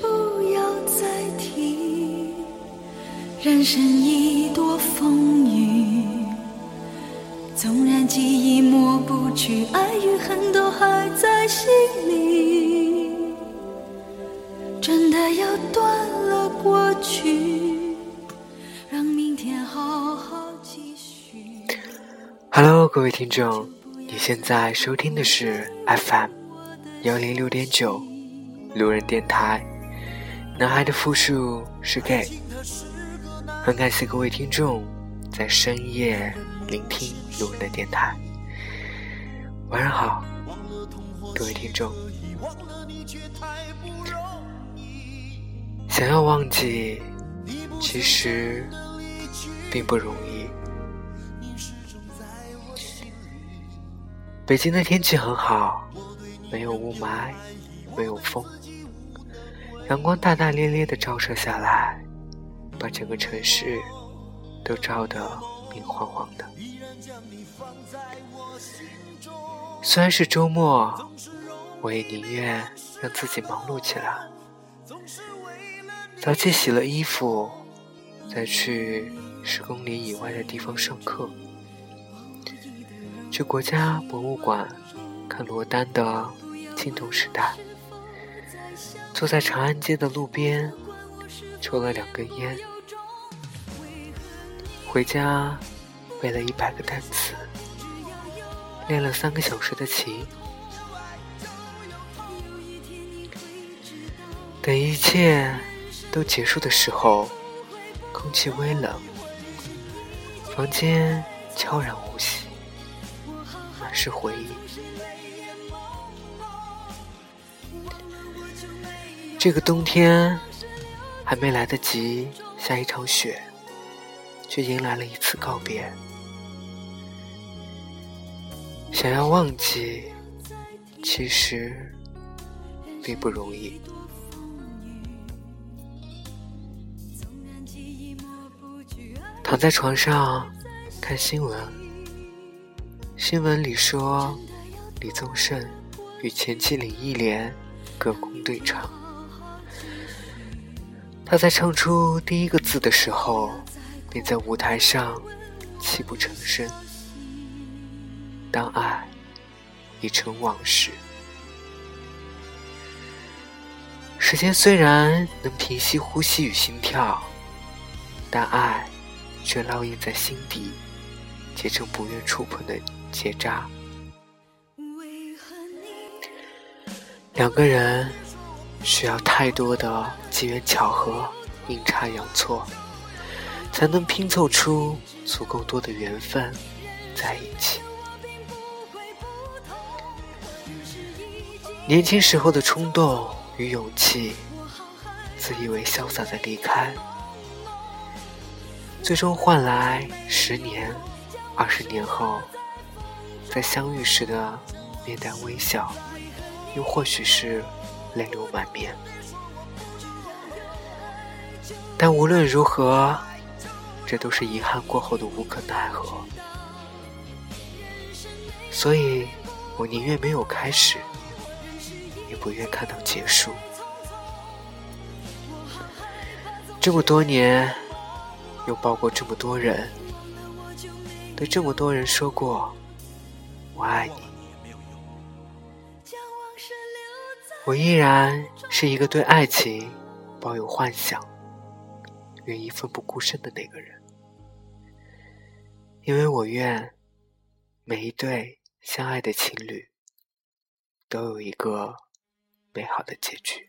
不要再提人生已多风雨纵然记忆抹不去爱与恨都还在心里真的要断了过去让明天好好继续哈喽各位听众你现在收听的是 fm 幺零六点九路人电台。男孩的复数是 gay。很感谢各位听众在深夜聆听路人的电台。晚上好，各位听众。想要忘记，其实并不容易。北京的天气很好，没有雾霾，没有风，阳光大大咧咧的照射下来。把整个城市都照得明晃晃的。虽然是周末，我也宁愿让自己忙碌起来。早起洗了衣服，再去十公里以外的地方上课，去国家博物馆看罗丹的《青铜时代》，坐在长安街的路边。抽了两根烟，回家背了一百个单词，练了三个小时的琴。等一切都结束的时候，空气微冷，房间悄然无息，满是回忆。这个冬天。还没来得及下一场雪，却迎来了一次告别。想要忘记，其实并不容易。躺在床上看新闻，新闻里说李宗盛与前妻林忆莲隔空对唱。他在唱出第一个字的时候，便在舞台上泣不成声。当爱已成往事，时间虽然能平息呼吸与心跳，但爱却烙印在心底，结成不愿触碰的结扎。两个人。需要太多的机缘巧合、阴差阳错，才能拼凑出足够多的缘分在一起。年轻时候的冲动与勇气，自以为潇洒的离开，最终换来十年、二十年后在相遇时的面带微笑，又或许是。泪流满面，但无论如何，这都是遗憾过后的无可奈何。所以，我宁愿没有开始，也不愿看到结束。这么多年，又抱过这么多人，对这么多人说过“我爱你”。我依然是一个对爱情抱有幻想、愿意奋不顾身的那个人，因为我愿每一对相爱的情侣都有一个美好的结局。